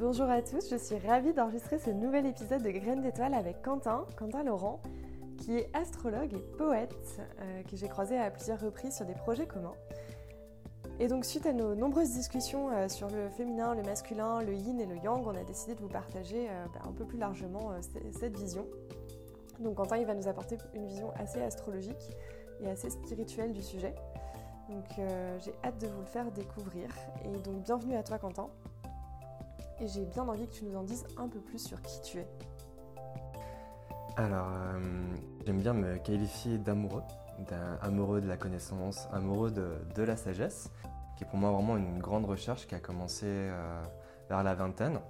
Bonjour à tous, je suis ravie d'enregistrer ce nouvel épisode de Graines d'étoiles avec Quentin, Quentin Laurent, qui est astrologue et poète, euh, que j'ai croisé à plusieurs reprises sur des projets communs. Et donc suite à nos nombreuses discussions euh, sur le féminin, le masculin, le yin et le yang, on a décidé de vous partager euh, bah, un peu plus largement cette vision. Donc Quentin il va nous apporter une vision assez astrologique et assez spirituelle du sujet. Donc j'ai hâte de vous le faire découvrir. Et donc bienvenue à toi Quentin et j'ai bien envie que tu nous en dises un peu plus sur qui tu es. Alors, euh, j'aime bien me qualifier d'amoureux, amoureux de la connaissance, amoureux de, la sagesse, qui est pour moi vraiment une grande recherche qui a commencé euh, vers la vingtaine.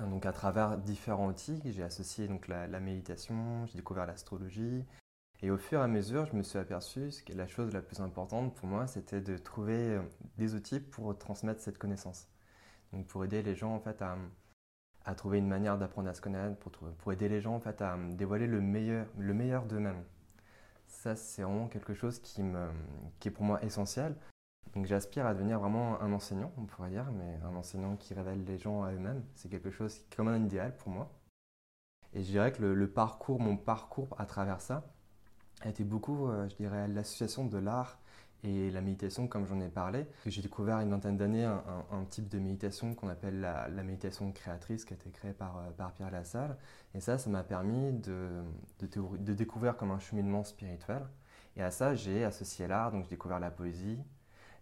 Donc à travers différents outils, j'ai associé donc la, la méditation, j'ai découvert l'astrologie, et au fur et à mesure, je me suis aperçu que la chose la plus importante pour moi, c'était de trouver euh, des outils pour transmettre cette connaissance. Donc pour aider les gens en fait à, trouver une manière d'apprendre à se connaître, pour, aider les gens en fait à dévoiler le meilleur, le meilleur d'eux-mêmes. Ça c'est vraiment quelque chose qui, me, qui est pour moi essentiel. Donc j'aspire à devenir vraiment un enseignant, on pourrait dire, mais un enseignant qui révèle les gens à eux-mêmes. C'est quelque chose qui est comme un idéal pour moi. Et je dirais que le, parcours, mon parcours à travers ça, a été beaucoup, euh, je dirais, l'association de l'art et la méditation, comme j'en ai parlé, j'ai découvert une vingtaine d'années un, type de méditation qu'on appelle la, méditation créatrice, qui a été créée par, euh, par Pierre Lassalle. Et ça, ça m'a permis de, de, découvrir comme un cheminement spirituel. Et à ça, j'ai associé l'art, donc j'ai découvert la poésie,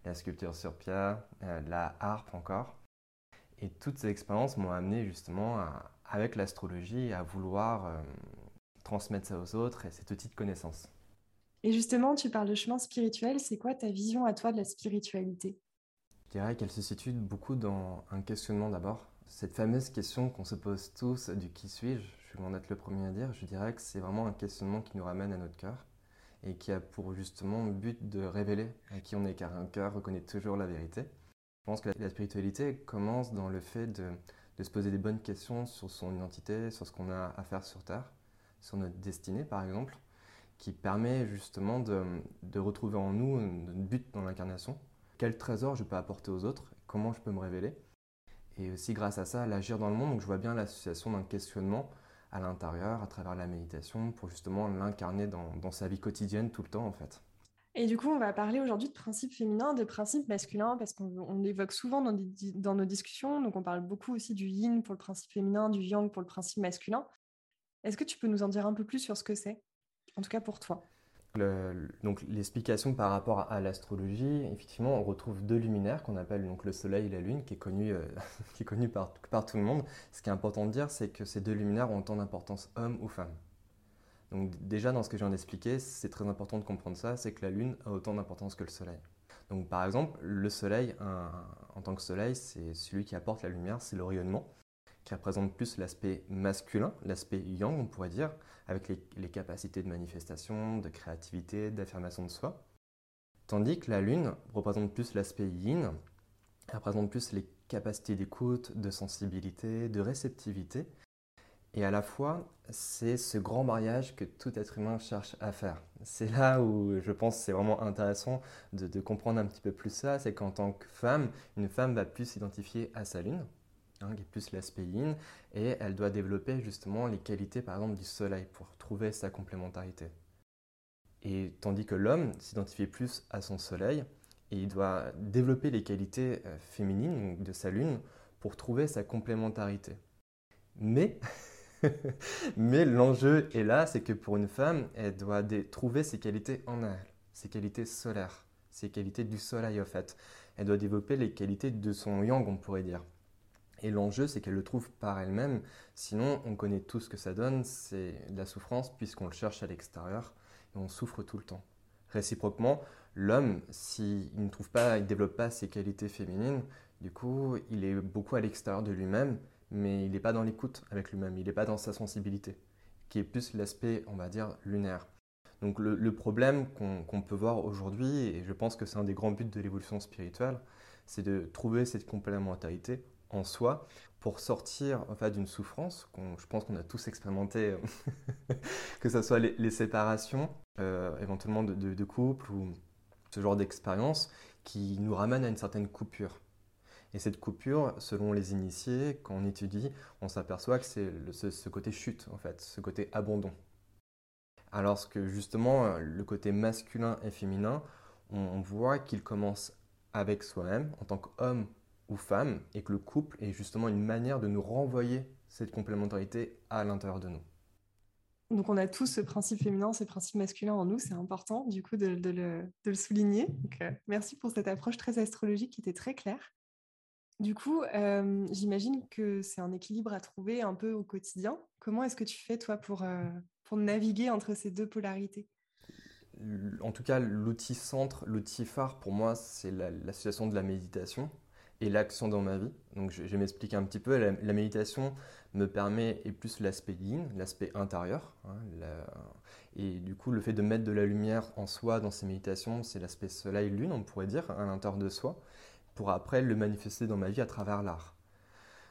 la sculpture sur pierre, euh, la harpe encore. Et toutes ces expériences m'ont amené justement, avec l'astrologie, à vouloir euh, transmettre ça aux autres et cette petite connaissance. Et justement, tu parles de chemin spirituel. C'est quoi ta vision à toi de la spiritualité? Je dirais qu'elle se situe beaucoup dans un questionnement d'abord. Cette fameuse question qu'on se pose tous du qui suis-je, je vais m'en être le premier à dire, je dirais que c'est vraiment un questionnement qui nous ramène à notre cœur et qui a pour justement but de révéler à qui on est, car un cœur reconnaît toujours la vérité. Je pense que la spiritualité commence dans le fait de, de se poser des bonnes questions sur son identité, sur ce qu'on a à faire sur Terre, sur notre destinée par exemple qui permet justement de, retrouver en nous un but dans l'incarnation. Quel trésor je peux apporter aux autres? Comment je peux me révéler? Et aussi grâce à ça, l'agir dans le monde. Donc je vois bien l'association d'un questionnement à l'intérieur, à travers la méditation, pour justement l'incarner dans, sa vie quotidienne tout le temps en fait. Et du coup, on va parler aujourd'hui de principes féminins, de principes masculins, parce qu'on l'évoque souvent dans, nos discussions. Donc on parle beaucoup aussi du yin pour le principe féminin, du yang pour le principe masculin. Est-ce que tu peux nous en dire un peu plus sur ce que c'est? En tout cas pour toi. donc l'explication par rapport à, l'astrologie, effectivement, on retrouve deux luminaires qu'on appelle donc le Soleil et la Lune, qui est connu, euh, qui est connu par, tout le monde. Ce qui est important de dire, c'est que ces deux luminaires ont autant d'importance homme ou femme. Donc déjà dans ce que je viens d'expliquer, c'est très important de comprendre ça, c'est que la Lune a autant d'importance que le Soleil. Donc par exemple, le Soleil, en tant que Soleil, c'est celui qui apporte la lumière, c'est le rayonnement qui représente plus l'aspect masculin, l'aspect yang, on pourrait dire, avec les, capacités de manifestation, de créativité, d'affirmation de soi. Tandis que la lune représente plus l'aspect yin, elle représente plus les capacités d'écoute, de sensibilité, de réceptivité. Et à la fois, c'est ce grand mariage que tout être humain cherche à faire. C'est là où je pense c'est vraiment intéressant de, de comprendre un petit peu plus ça, c'est qu'en tant que femme, une femme va plus s'identifier à sa lune, Hein, qui est plus l'aspect yin, et elle doit développer justement les qualités par exemple du soleil pour trouver sa complémentarité. Et tandis que l'homme s'identifie plus à son soleil, et il doit développer les qualités euh, féminines de sa lune pour trouver sa complémentarité. Mais, mais l'enjeu est là, c'est que pour une femme, elle doit trouver ses qualités en elle, ses qualités solaires, ses qualités du soleil en fait. Elle doit développer les qualités de son yang, on pourrait dire. Et l'enjeu, c'est qu'elle le trouve par elle-même. Sinon, on connaît tout ce que ça donne, c'est de la souffrance puisqu'on le cherche à l'extérieur et on souffre tout le temps. Réciproquement, l'homme, s'il ne trouve pas, il ne développe pas ses qualités féminines, du coup, il est beaucoup à l'extérieur de lui-même, mais il n'est pas dans l'écoute avec lui-même, il n'est pas dans sa sensibilité. qui est plus l'aspect, on va dire, lunaire. Donc le, problème qu'on peut voir aujourd'hui, et je pense que c'est un des grands buts de l'évolution spirituelle, c'est de trouver cette complémentarité en soi pour sortir en fait, d'une souffrance je pense qu'on a tous expérimenté, que ce soit les, séparations, euh, éventuellement de, de, couple ou ce genre d'expérience qui nous ramène à une certaine coupure. Et cette coupure, selon les initiés, quand on étudie, on s'aperçoit que c'est ce, côté chute, en fait, ce côté abandon. Alors que justement, le côté masculin et féminin, on voit qu'il commence avec soi-même, en tant qu'homme ou femme, et que le couple est justement une manière de nous renvoyer cette complémentarité à l'intérieur de nous. Donc on a tous ce principe féminin, ce principe masculin en nous, c'est important du coup de, le, souligner. Euh, merci pour cette approche très astrologique qui était très claire. Du coup, euh, j'imagine que c'est un équilibre à trouver un peu au quotidien. Comment est-ce que tu fais toi pour, euh, pour naviguer entre ces deux polarités? En tout cas, l'outil centre, l'outil phare pour moi, c'est l'association de la méditation et l'action dans ma vie. Donc je, vais m'expliquer un petit peu. La, méditation me permet, et plus l'aspect yin, l'aspect intérieur. Hein, et du coup, le fait de mettre de la lumière en soi dans ces méditations, c'est l'aspect soleil-lune, on pourrait dire, à l'intérieur de soi pour après le manifester dans ma vie à travers l'art.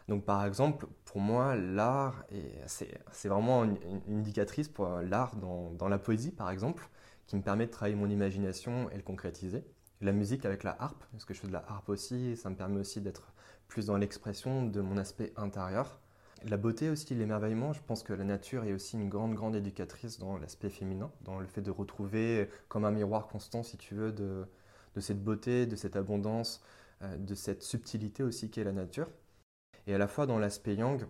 Donc par exemple, pour moi, l'art, c'est vraiment une, indicatrice pour l'art dans, dans, la poésie, par exemple, qui me permet de travailler mon imagination et le concrétiser. La musique avec la harpe, parce que je fais de la harpe aussi, ça me permet aussi d'être plus dans l'expression de mon aspect intérieur. La beauté aussi, l'émerveillement, je pense que la nature est aussi une grande, grande éducatrice dans l'aspect féminin, dans le fait de retrouver comme un miroir constant, si tu veux, de, de cette beauté, de cette abondance, euh, de cette subtilité aussi qu'est la nature. Et à la fois dans l'aspect yang,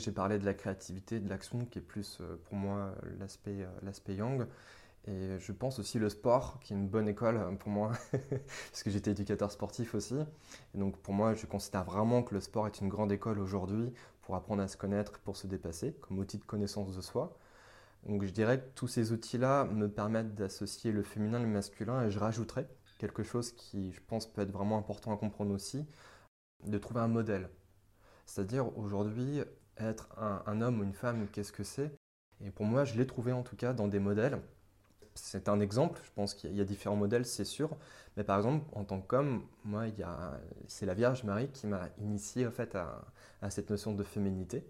j'ai parlé de la créativité, de l'action qui est plus euh, pour moi l'aspect, euh, l'aspect yang. Et je pense aussi le sport, qui est une bonne école pour moi, parce que j'étais éducateur sportif aussi. Et donc pour moi, je considère vraiment que le sport est une grande école aujourd'hui pour apprendre à se connaître, pour se dépasser, comme outil de connaissance de soi. Donc je dirais que tous ces outils-là me permettent d'associer le féminin et le masculin, et je rajouterais quelque chose qui, je pense, peut être vraiment important à comprendre aussi, de trouver un modèle. C'est-à-dire, aujourd'hui, être un, homme ou une femme, qu'est-ce que c'est? Et pour moi, je l'ai trouvé en tout cas dans des modèles. C'est un exemple, je pense qu'il y a différents modèles, c'est sûr. Mais par exemple, en tant qu'homme, moi, c'est la Vierge Marie qui m'a initié en fait à cette notion de féminité.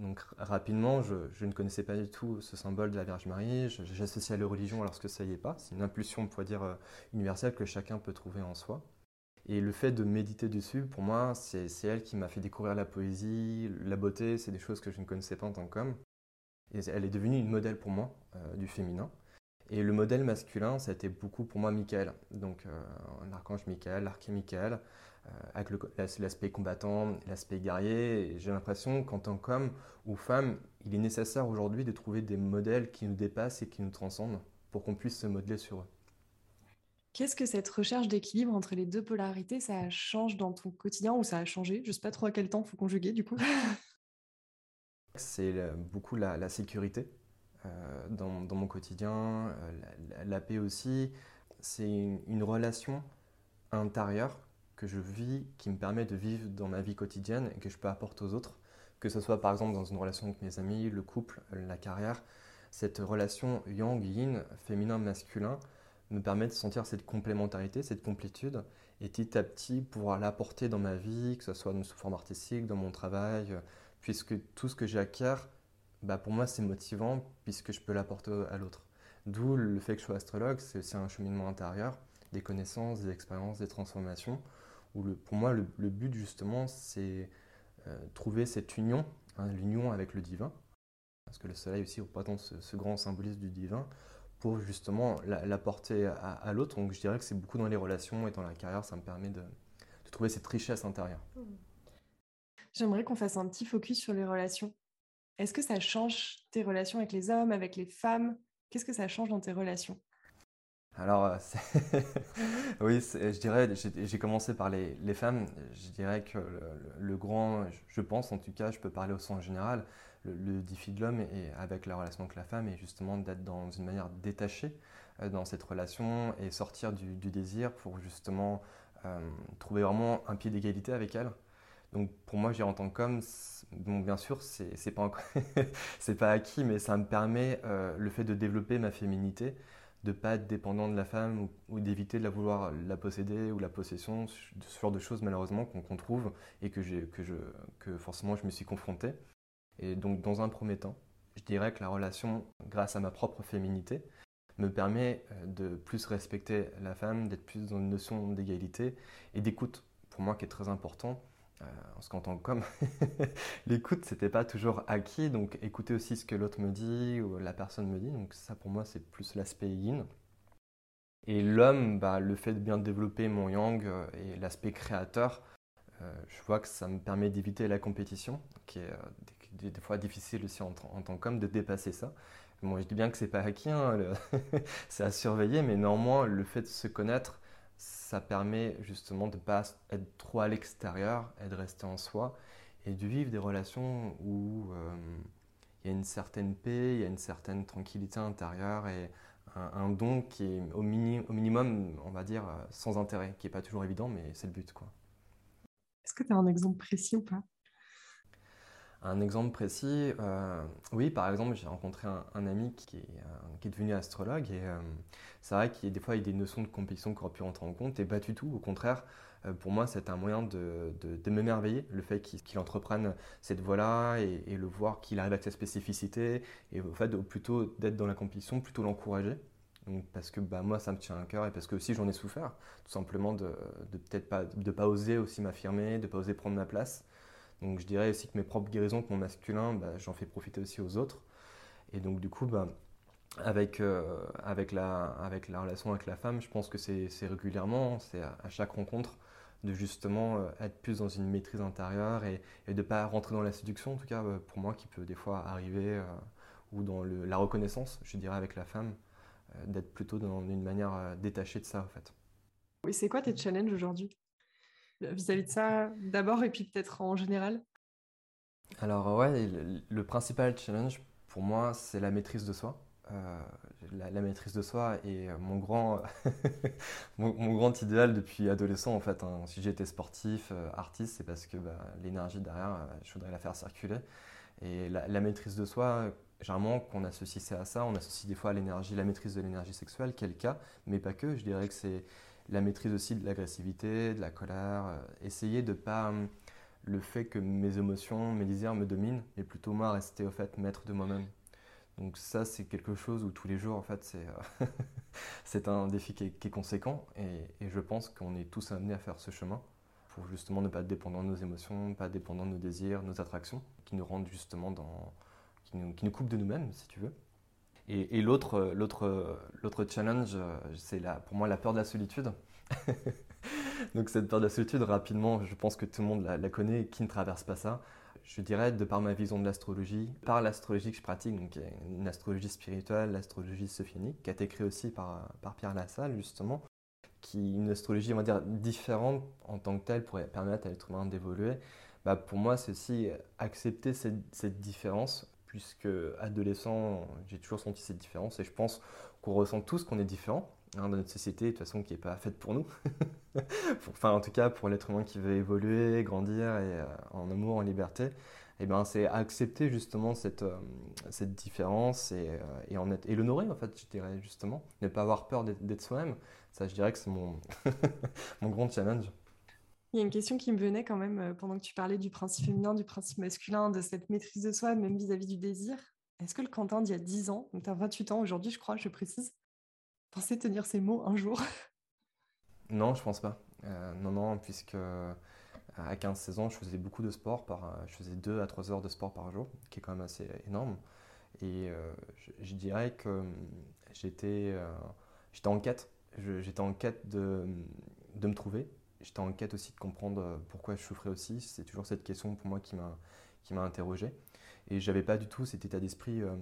Donc rapidement, je, ne connaissais pas du tout ce symbole de la Vierge Marie, j'associais à la religion alors que ça y est pas. C'est une impulsion, on pourrait dire, euh, universelle que chacun peut trouver en soi. Et le fait de méditer dessus, pour moi, c'est elle qui m'a fait découvrir la poésie, la beauté, c'est des choses que je ne connaissais pas en tant qu'homme. Et elle est devenue une modèle pour moi euh, du féminin. Et le modèle masculin, ça a été beaucoup pour moi Michael. Donc euh, l'archange Michael, l'arché Michael, euh, avec l'aspect combattant, l'aspect guerrier. J'ai l'impression qu'en tant qu'homme ou femme, il est nécessaire aujourd'hui de trouver des modèles qui nous dépassent et qui nous transcendent pour qu'on puisse se modeler sur eux. Qu'est-ce que cette recherche d'équilibre entre les deux polarités, ça change dans ton quotidien ou ça a changé? Je ne sais pas trop à quel temps il faut conjuguer du coup. C'est beaucoup la, sécurité euh, dans, mon quotidien, euh, la, paix aussi. C'est une relation intérieure que je vis, qui me permet de vivre dans ma vie quotidienne et que je peux apporter aux autres, que ce soit par exemple dans une relation avec mes amis, le couple, la carrière. Cette relation yang-yin, féminin-masculin, me permet de sentir cette complémentarité, cette complétude, et petit à petit pouvoir l'apporter dans ma vie, que ce soit sous forme artistique, dans mon travail, puisque tout ce que j'acquiers, bah pour moi c'est motivant, puisque je peux l'apporter à l'autre. D'où le fait que je sois astrologue, c'est aussi un cheminement intérieur, des connaissances, des expériences, des transformations pour moi, le, but justement, c'est euh, trouver cette union, hein, l'union avec le divin, parce que le soleil aussi représente ce, ce grand symbolisme du divin, pour justement l'apporter à, l'autre. Donc je dirais que c'est beaucoup dans les relations et dans la carrière, ça me permet de, trouver cette richesse intérieure. J'aimerais qu'on fasse un petit focus sur les relations. Est-ce que ça change tes relations avec les hommes, avec les femmes? Qu'est-ce que ça change dans tes relations? Alors, euh, oui, je dirais, j'ai commencé par les, femmes. Je dirais que le, grand, je pense en tout cas, je peux parler au sens général, le, défi de l'homme et avec la relation avec la femme est justement d'être dans une manière détachée euh, dans cette relation et sortir du, désir pour justement euh, trouver vraiment un pied d'égalité avec elle. Donc pour moi, j'ai en tant qu'homme, bon, bien sûr, c'est pas, pas acquis, mais ça me permet euh, le fait de développer ma féminité, de pas être dépendant de la femme ou, d'éviter de la vouloir la posséder ou la possession, ce genre de choses malheureusement qu'on trouve et que, que, je, que forcément je me suis confronté. Et donc dans un premier temps, je dirais que la relation, grâce à ma propre féminité, me permet euh, de plus respecter la femme, d'être plus dans une notion d'égalité et d'écoute, pour moi qui est très important. Euh, parce qu'en tant qu'homme, l'écoute, c'était pas toujours acquis, donc écouter aussi ce que l'autre me dit ou la personne me dit, donc ça pour moi c'est plus l'aspect yin. Et l'homme, bah, le fait de bien développer mon yang euh, et l'aspect créateur, je vois que ça me permet d'éviter la compétition, qui est des, fois difficile aussi en, en tant qu'homme de dépasser ça. Moi, je dis bien que c'est pas acquis, hein, c'est à surveiller, mais néanmoins, le fait de se connaître, ça permet justement de ne pas être trop à l'extérieur et de rester en soi et de vivre des relations où euh, il y a une certaine paix, il y a une certaine tranquillité intérieure et un, don qui est au, au, minimum, on va dire, sans intérêt, qui n'est pas toujours évident, mais c'est le but. Est-ce que tu as un exemple précis ou pas? Un exemple précis, euh, oui, par exemple, j'ai rencontré un, ami qui est, euh, qui est, devenu astrologue et euh, c'est vrai qu'il y a des fois il y a des notions de compétition qui auraient pu rentrer en compte et pas du tout. Au contraire, pour moi, c'est un moyen de, m'émerveiller, le fait qu'il entreprenne cette voie-là et, le voir qu'il arrive à sa spécificité et au fait plutôt d'être dans la compétition, plutôt l'encourager. parce que bah, moi, ça me tient à cœur et parce que aussi j'en ai souffert, tout simplement de, de peut-être pas, pas oser aussi m'affirmer, de pas oser prendre ma place. Donc je dirais aussi que mes propres guérisons, que mon masculin, bah, j'en fais profiter aussi aux autres. Et donc du coup, bah, avec, euh, avec, la, avec la relation avec la femme, je pense que c'est régulièrement, c'est à, chaque rencontre de justement euh, être plus dans une maîtrise intérieure et, de ne pas rentrer dans la séduction, en tout cas euh, pour moi qui peut des fois arriver, ou dans la reconnaissance, je dirais avec la femme, d'être plutôt dans une manière détachée de ça en fait. Oui, c'est quoi tes challenges aujourd'hui? Vis-à-vis de ça d'abord et puis peut-être en général? Alors ouais, le, principal challenge pour moi, c'est la maîtrise de soi. Euh, la, maîtrise de soi est mon grand, mon, grand idéal depuis adolescent en fait. Hein. Si j'étais sportif, euh, artiste, c'est parce que bah, l'énergie derrière, euh, je voudrais la faire circuler. Et la, maîtrise de soi, généralement, qu'on associe ça à ça, on associe des fois à l'énergie, la maîtrise de l'énergie sexuelle, quel cas, mais pas que. Je dirais que c'est la maîtrise aussi de l'agressivité, de la colère, euh, essayer de pas hum, le fait que mes émotions, mes désirs me dominent, mais plutôt moi rester au fait maître de moi-même. Donc ça c'est quelque chose où tous les jours en fait c'est euh, un défi qui est, conséquent et, je pense qu'on est tous amenés à faire ce chemin pour justement ne pas être dépendant de nos émotions, pas dépendant de nos désirs, nos attractions, qui nous rendent justement dans, qui nous, qui nous coupent de nous-mêmes si tu veux. Et, l'autre, l'autre, l'autre challenge, c'est pour moi la peur de la solitude. Donc cette peur de la solitude, rapidement, je pense que tout le monde la, connaît. Qui ne traverse pas ça Je dirais, de par ma vision de l'astrologie, par l'astrologie que je pratique, donc une astrologie spirituelle, l'astrologie sophionique, qui a été créée aussi par, par Pierre Lassalle, justement, qui une astrologie, on va dire, différente en tant que telle pour permettre à l'être humain d'évoluer. Bah, pour moi, c'est aussi accepter cette différence puisque adolescent, j'ai toujours senti cette différence et je pense qu'on ressent tous qu'on est différent hein, dans notre société, de toute façon, qui n'est pas faite pour nous. enfin, en tout cas, pour l'être humain qui veut évoluer, grandir et, euh, en amour, en liberté, et eh ben, c'est accepter justement cette, euh, différence et, euh, et, en et l'honorer, en fait, je dirais justement. Ne pas avoir peur d'être soi-même. Ça, je dirais que c'est mon, mon grand challenge. Il y a une question qui me venait quand même euh, pendant que tu parlais du principe féminin, du principe masculin, de cette maîtrise de soi, même vis-à-vis du désir. Est-ce que le Quentin d'il y a 10 ans, donc tu as 28 ans aujourd'hui, je crois, je précise, pensait tenir ces mots un jour? Non, je pense pas. Euh, non, non, puisque euh, à 15-16 ans, je faisais beaucoup de sport. Je faisais 2 à 3 heures de sport par jour, qui est quand même assez énorme. Et je, dirais que j'étais j'étais en quête. J'étais en quête de, de me trouver, j'étais en quête aussi de comprendre euh, pourquoi je souffrais aussi. C'est toujours cette question pour moi qui m'a qui m'a interrogé. Et j'avais pas du tout cet état d'esprit euh,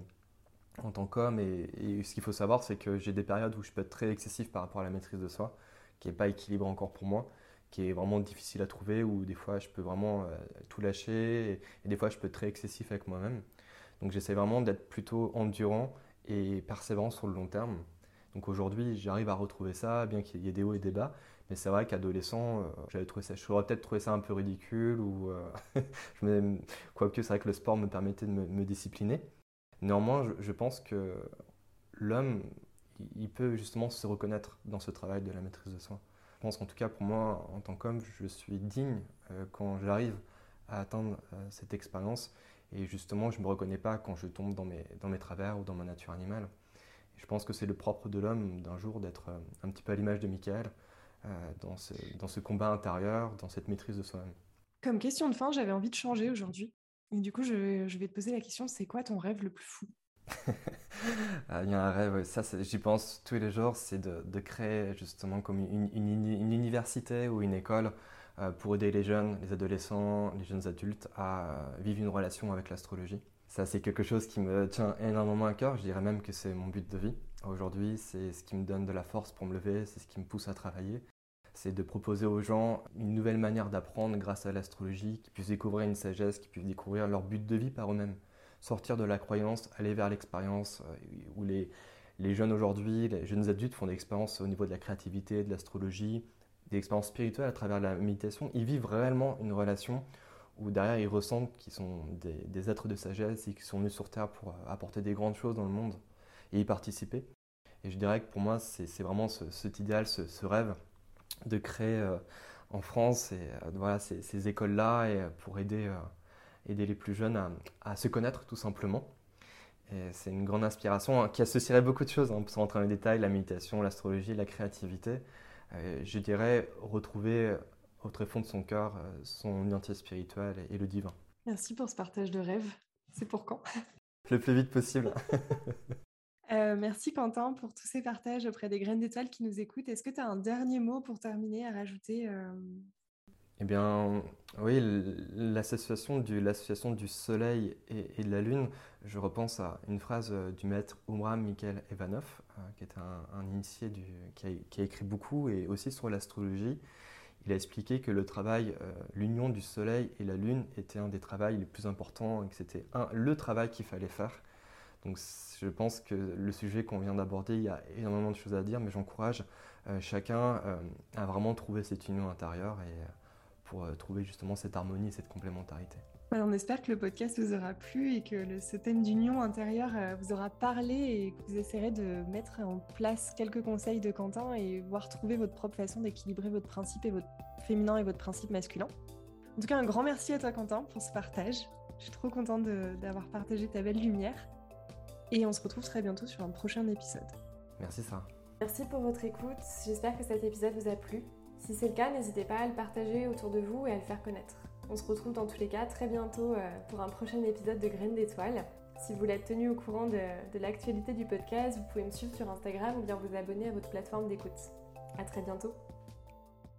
en tant qu'homme. Et, ce qu'il faut savoir, c'est que j'ai des périodes où je peux être très excessif par rapport à la maîtrise de soi, qui n'est pas équilibré encore pour moi, qui est vraiment difficile à trouver, où des fois je peux vraiment euh, tout lâcher, et, et, des fois je peux être très excessif avec moi-même. Donc j'essaie vraiment d'être plutôt endurant et persévérant sur le long terme. Donc aujourd'hui, j'arrive à retrouver ça, bien qu'il y ait des hauts et des bas, Mais c'est vrai qu'adolescent, j'avais trouvé ça, j'aurais peut-être trouvé ça un peu ridicule ou je quoique c'est vrai que le sport me permettait de me, discipliner. Néanmoins, je, pense que l'homme, il peut justement se reconnaître dans ce travail de la maîtrise de soi. Je pense qu'en tout cas pour moi, en tant qu'homme, je suis digne quand j'arrive à atteindre cette expérience et justement, je ne me reconnais pas quand je tombe dans mes, dans mes travers ou dans ma nature animale. je pense que c'est le propre de l'homme d'un jour d'être euh, un petit peu à l'image de Michael, euh, dans, ce, dans ce combat intérieur, dans cette maîtrise de soi-même. Comme question de fin, j'avais envie de changer aujourd'hui. Et du coup, je, je, vais te poser la question, c'est quoi ton rêve le plus fou? Ah, Il y a un rêve, ça j'y pense tous les jours, c'est de, de, créer justement comme une, une, une, université ou une école euh, pour aider les jeunes, les adolescents, les jeunes adultes à euh, vivre une relation avec l'astrologie. Ça, c'est quelque chose qui me tient énormément à cœur. Je dirais même que c'est mon but de vie. Aujourd'hui, c'est ce qui me donne de la force pour me lever, c'est ce qui me pousse à travailler. C'est de proposer aux gens une nouvelle manière d'apprendre grâce à l'astrologie, qu'ils puissent découvrir une sagesse, qu'ils puissent découvrir leur but de vie par eux-mêmes. Sortir de la croyance, aller vers l'expérience, euh, où les, les jeunes aujourd'hui, les jeunes adultes font des expériences au niveau de la créativité, de l'astrologie, des expériences spirituelles à travers la méditation, ils vivent réellement une relation où derrière ils ressentent qu'ils sont des, êtres de sagesse et qu'ils sont venus sur Terre pour apporter des grandes choses dans le monde et y participer. Et je dirais que pour moi, c'est vraiment cet idéal, ce, rêve de créer euh, en France et, euh, voilà, ces, écoles-là et euh, pour aider, aider les plus jeunes à, se connaître tout simplement. Et c'est une grande inspiration hein, qui associerait beaucoup de choses, hein, sans rentrer dans les détails, la méditation, l'astrologie, la créativité. Je dirais, retrouver au très fond de son cœur son identité spirituelle et le divin. Merci pour ce partage de rêve. C'est pour quand? Le plus vite possible. merci Quentin pour tous ces partages auprès des graines d'étoiles qui nous écoutent. Est-ce que tu as un dernier mot pour terminer à rajouter eh bien, oui, l'association du, du Soleil et, de la Lune, je repense à une phrase euh, du maître Umram Mikhail Ivanov, euh, qui est un, initié qui, a, écrit beaucoup et aussi sur l'astrologie. Il a expliqué que le travail, euh, l'union du Soleil et la Lune était un des travaux les plus importants et que c'était le travail qu'il fallait faire. Donc je pense que le sujet qu'on vient d'aborder, il y a énormément de choses à dire, mais j'encourage chacun à vraiment trouver cette union intérieure et pour euh, trouver justement cette harmonie et cette complémentarité. On espère que le podcast vous aura plu et que ce thème d'union intérieure euh, vous aura parlé et que vous essaierez de mettre en place quelques conseils de Quentin et voir trouver votre propre façon d'équilibrer votre principe féminin et votre principe masculin. En tout cas, un grand merci à toi Quentin pour ce partage. Je suis trop contente d'avoir partagé ta belle lumière. Et on se retrouve très bientôt sur un prochain épisode. Merci Sarah. Merci pour votre écoute. J'espère que cet épisode vous a plu. Si c'est le cas, n'hésitez pas à le partager autour de vous et à le faire connaître. On se retrouve dans tous les cas très bientôt euh, pour un prochain épisode de Graines d'étoiles. Si vous voulez être tenu au courant de, de l'actualité du podcast, vous pouvez me suivre sur Instagram ou bien vous abonner à votre plateforme d'écoute. A très bientôt